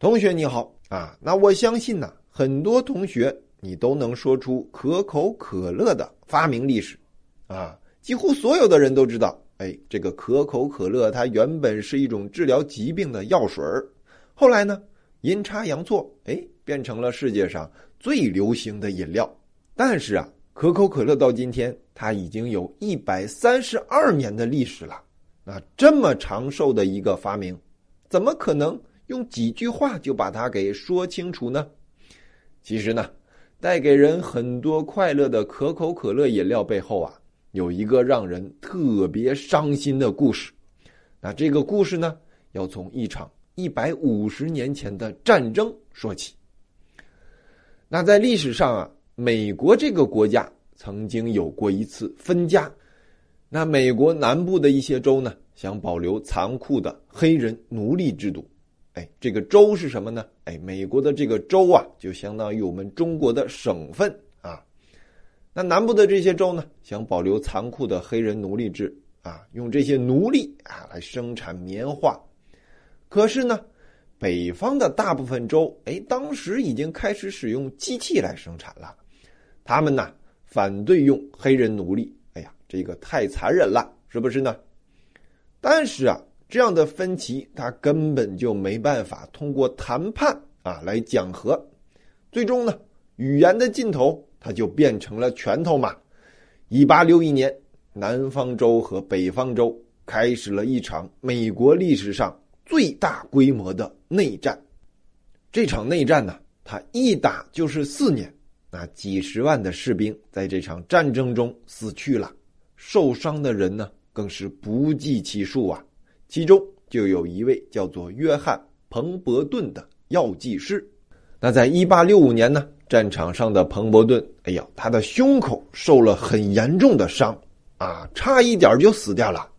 同学你好啊，那我相信呢，很多同学你都能说出可口可乐的发明历史，啊，几乎所有的人都知道，哎，这个可口可乐它原本是一种治疗疾病的药水后来呢，阴差阳错，哎，变成了世界上最流行的饮料。但是啊，可口可乐到今天它已经有一百三十二年的历史了，啊，这么长寿的一个发明，怎么可能？用几句话就把它给说清楚呢？其实呢，带给人很多快乐的可口可乐饮料背后啊，有一个让人特别伤心的故事。那这个故事呢，要从一场一百五十年前的战争说起。那在历史上啊，美国这个国家曾经有过一次分家。那美国南部的一些州呢，想保留残酷的黑人奴隶制度。哎，这个州是什么呢？哎，美国的这个州啊，就相当于我们中国的省份啊。那南部的这些州呢，想保留残酷的黑人奴隶制啊，用这些奴隶啊来生产棉花。可是呢，北方的大部分州，哎，当时已经开始使用机器来生产了。他们呢，反对用黑人奴隶。哎呀，这个太残忍了，是不是呢？但是啊。这样的分歧，他根本就没办法通过谈判啊来讲和，最终呢，语言的尽头，他就变成了拳头嘛。一八六一年，南方州和北方州开始了一场美国历史上最大规模的内战。这场内战呢，他一打就是四年，那几十万的士兵在这场战争中死去了，受伤的人呢更是不计其数啊。其中就有一位叫做约翰·彭伯顿的药剂师。那在1865年呢，战场上的彭伯顿，哎呀，他的胸口受了很严重的伤，啊，差一点就死掉了。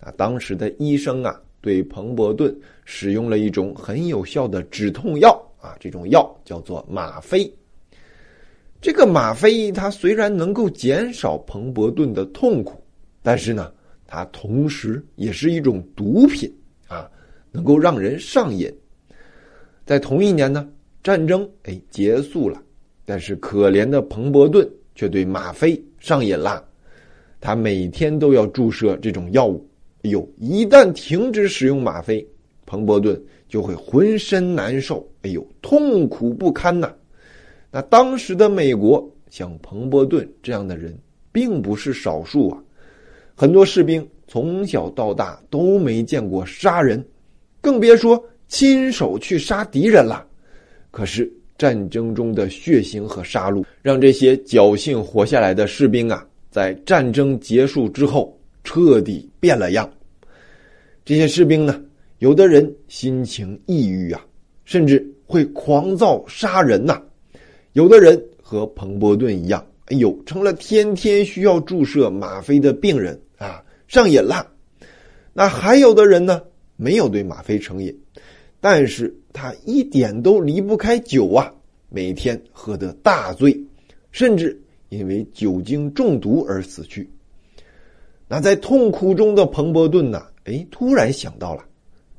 那当时的医生啊，对彭伯顿使用了一种很有效的止痛药啊，这种药叫做吗啡。这个吗啡它虽然能够减少彭伯顿的痛苦，但是呢。它同时也是一种毒品啊，能够让人上瘾。在同一年呢，战争哎结束了，但是可怜的彭伯顿却对吗啡上瘾了。他每天都要注射这种药物。哎呦，一旦停止使用吗啡，彭伯顿就会浑身难受。哎呦，痛苦不堪呐！那当时的美国，像彭伯顿这样的人并不是少数啊。很多士兵从小到大都没见过杀人，更别说亲手去杀敌人了。可是战争中的血腥和杀戮，让这些侥幸活下来的士兵啊，在战争结束之后彻底变了样。这些士兵呢，有的人心情抑郁啊，甚至会狂躁杀人呐；有的人和彭伯顿一样，哎呦，成了天天需要注射吗啡的病人。啊，上瘾了。那还有的人呢，没有对吗啡成瘾，但是他一点都离不开酒啊，每天喝得大醉，甚至因为酒精中毒而死去。那在痛苦中的彭伯顿呢，哎，突然想到了，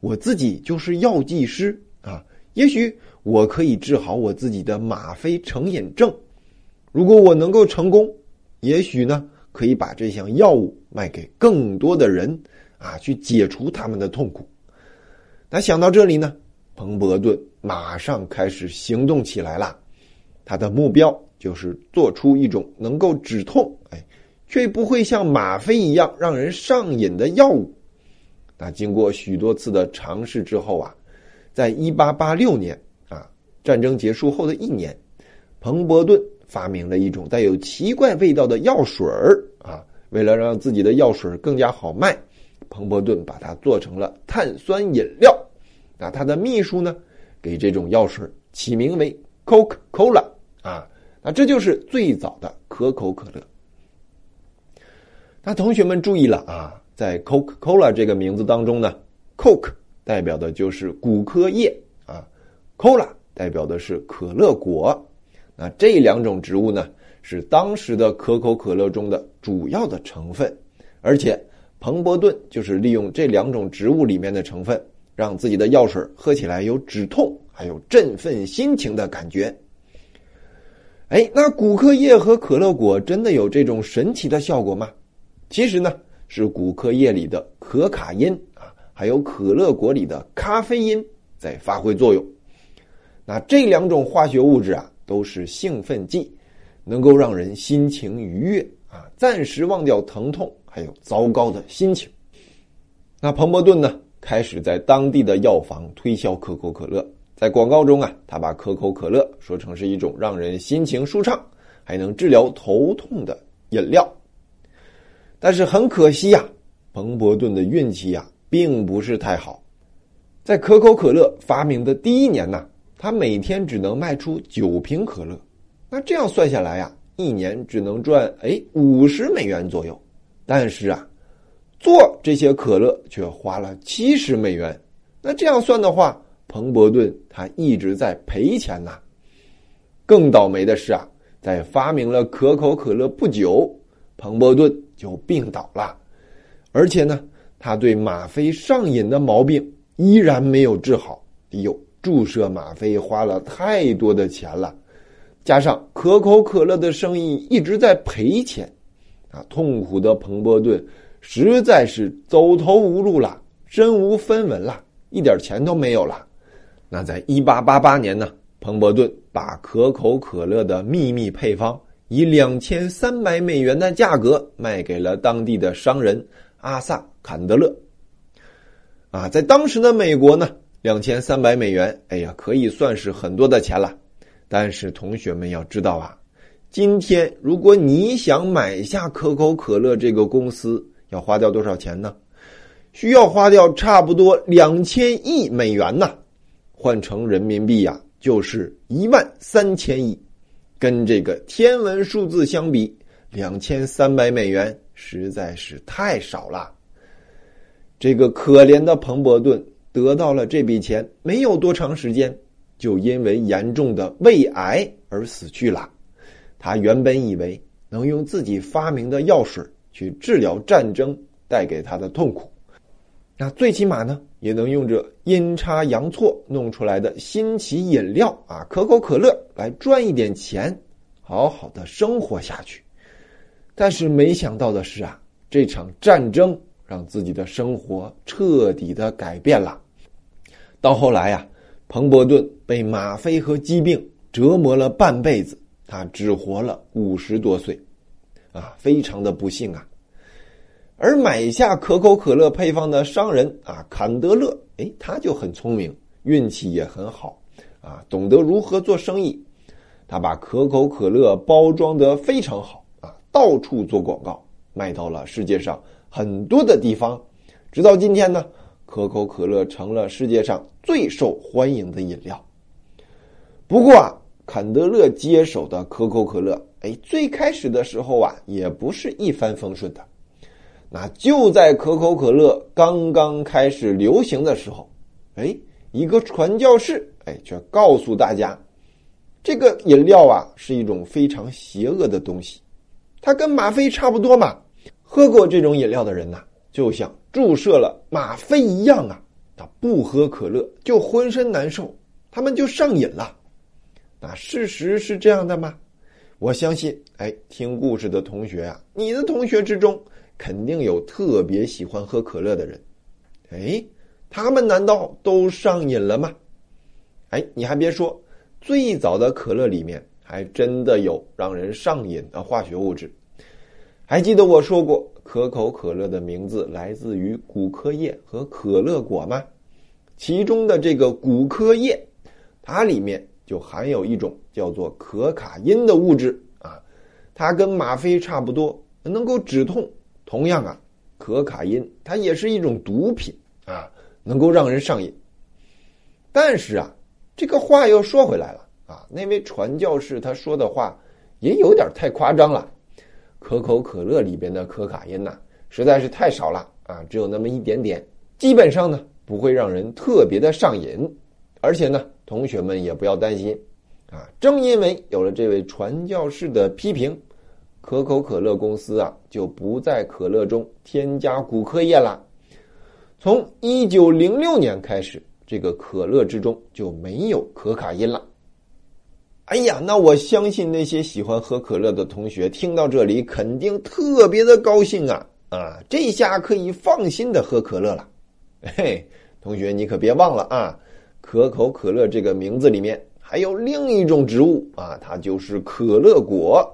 我自己就是药剂师啊，也许我可以治好我自己的吗啡成瘾症。如果我能够成功，也许呢。可以把这项药物卖给更多的人，啊，去解除他们的痛苦。那想到这里呢，彭伯顿马上开始行动起来了。他的目标就是做出一种能够止痛，哎，却不会像吗啡一样让人上瘾的药物。那经过许多次的尝试之后啊，在一八八六年啊，战争结束后的一年，彭伯顿。发明了一种带有奇怪味道的药水儿啊！为了让自己的药水更加好卖，彭伯顿把它做成了碳酸饮料。那他的秘书呢，给这种药水起名为 Coca-Cola 啊！那这就是最早的可口可乐。那同学们注意了啊，在 Coca-Cola 这个名字当中呢，Coke 代表的就是骨科叶啊，Cola 代表的是可乐果。那这两种植物呢，是当时的可口可乐中的主要的成分，而且彭伯顿就是利用这两种植物里面的成分，让自己的药水喝起来有止痛还有振奋心情的感觉。哎，那骨科液和可乐果真的有这种神奇的效果吗？其实呢，是骨科液里的可卡因啊，还有可乐果里的咖啡因在发挥作用。那这两种化学物质啊，都是兴奋剂，能够让人心情愉悦啊，暂时忘掉疼痛还有糟糕的心情。那彭伯顿呢，开始在当地的药房推销可口可乐。在广告中啊，他把可口可乐说成是一种让人心情舒畅、还能治疗头痛的饮料。但是很可惜呀，彭伯顿的运气呀并不是太好。在可口可乐发明的第一年呢，他每天只能卖出九瓶可乐。那这样算下来呀，一年只能赚哎五十美元左右。但是啊，做这些可乐却花了七十美元。那这样算的话，彭伯顿他一直在赔钱呐。更倒霉的是啊，在发明了可口可乐不久，彭伯顿就病倒了，而且呢，他对吗啡上瘾的毛病依然没有治好。哎呦，注射吗啡花了太多的钱了，加上可口可乐的生意一直在赔钱，啊，痛苦的彭伯顿实在是走投无路了，身无分文了，一点钱都没有了。那在一八八八年呢，彭伯顿把可口可乐的秘密配方以两千三百美元的价格卖给了当地的商人阿萨坎德勒。啊，在当时的美国呢，两千三百美元，哎呀，可以算是很多的钱了。但是同学们要知道啊，今天如果你想买下可口可乐这个公司，要花掉多少钱呢？需要花掉差不多两千亿美元呢。换成人民币呀，就是一万三千亿，跟这个天文数字相比，两千三百美元实在是太少了。这个可怜的彭伯顿得到了这笔钱，没有多长时间，就因为严重的胃癌而死去了。他原本以为能用自己发明的药水去治疗战争带给他的痛苦。那最起码呢，也能用这阴差阳错弄出来的新奇饮料啊，可口可乐来赚一点钱，好好的生活下去。但是没想到的是啊，这场战争让自己的生活彻底的改变了。到后来呀，彭伯顿被吗啡和疾病折磨了半辈子，他只活了五十多岁，啊，非常的不幸啊。而买下可口可乐配方的商人啊，坎德勒，哎，他就很聪明，运气也很好，啊，懂得如何做生意。他把可口可乐包装得非常好，啊，到处做广告，卖到了世界上很多的地方。直到今天呢，可口可乐成了世界上最受欢迎的饮料。不过啊，坎德勒接手的可口可乐，哎，最开始的时候啊，也不是一帆风顺的。那就在可口可乐刚刚开始流行的时候，哎，一个传教士哎，却告诉大家，这个饮料啊是一种非常邪恶的东西，它跟吗啡差不多嘛。喝过这种饮料的人呐，就像注射了吗啡一样啊，他不喝可乐就浑身难受，他们就上瘾了。那事实是这样的吗？我相信，哎，听故事的同学啊，你的同学之中。肯定有特别喜欢喝可乐的人，哎，他们难道都上瘾了吗？哎，你还别说，最早的可乐里面还真的有让人上瘾的化学物质。还记得我说过，可口可乐的名字来自于骨科叶和可乐果吗？其中的这个骨科叶，它里面就含有一种叫做可卡因的物质啊，它跟吗啡差不多，能够止痛。同样啊，可卡因它也是一种毒品啊，能够让人上瘾。但是啊，这个话又说回来了啊，那位传教士他说的话也有点太夸张了。可口可乐里边的可卡因呐，实在是太少了啊，只有那么一点点，基本上呢不会让人特别的上瘾。而且呢，同学们也不要担心啊，正因为有了这位传教士的批评。可口可乐公司啊，就不在可乐中添加骨科液了。从一九零六年开始，这个可乐之中就没有可卡因了。哎呀，那我相信那些喜欢喝可乐的同学听到这里肯定特别的高兴啊啊！这下可以放心的喝可乐了。嘿，同学你可别忘了啊，可口可乐这个名字里面还有另一种植物啊，它就是可乐果。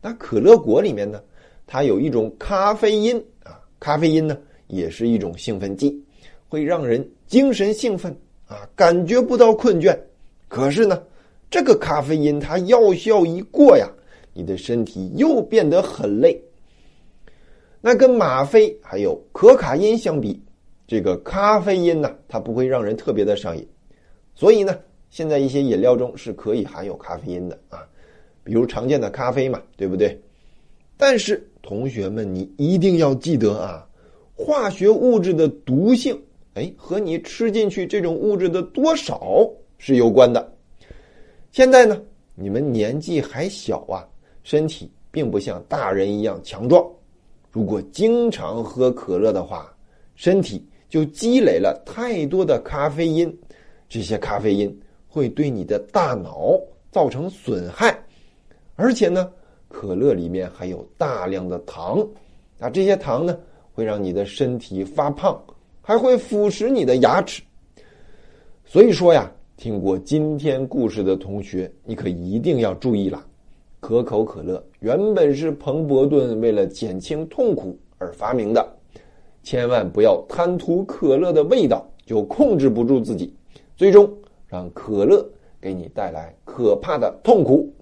那可乐果里面呢，它有一种咖啡因啊，咖啡因呢也是一种兴奋剂，会让人精神兴奋啊，感觉不到困倦。可是呢。这个咖啡因它药效一过呀，你的身体又变得很累。那跟吗啡还有可卡因相比，这个咖啡因呢，它不会让人特别的上瘾。所以呢，现在一些饮料中是可以含有咖啡因的啊，比如常见的咖啡嘛，对不对？但是同学们，你一定要记得啊，化学物质的毒性，哎，和你吃进去这种物质的多少是有关的。现在呢，你们年纪还小啊，身体并不像大人一样强壮。如果经常喝可乐的话，身体就积累了太多的咖啡因，这些咖啡因会对你的大脑造成损害。而且呢，可乐里面还有大量的糖，啊，这些糖呢会让你的身体发胖，还会腐蚀你的牙齿。所以说呀。听过今天故事的同学，你可一定要注意了。可口可乐原本是彭伯顿为了减轻痛苦而发明的，千万不要贪图可乐的味道就控制不住自己，最终让可乐给你带来可怕的痛苦。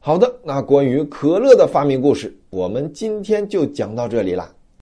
好的，那关于可乐的发明故事，我们今天就讲到这里了。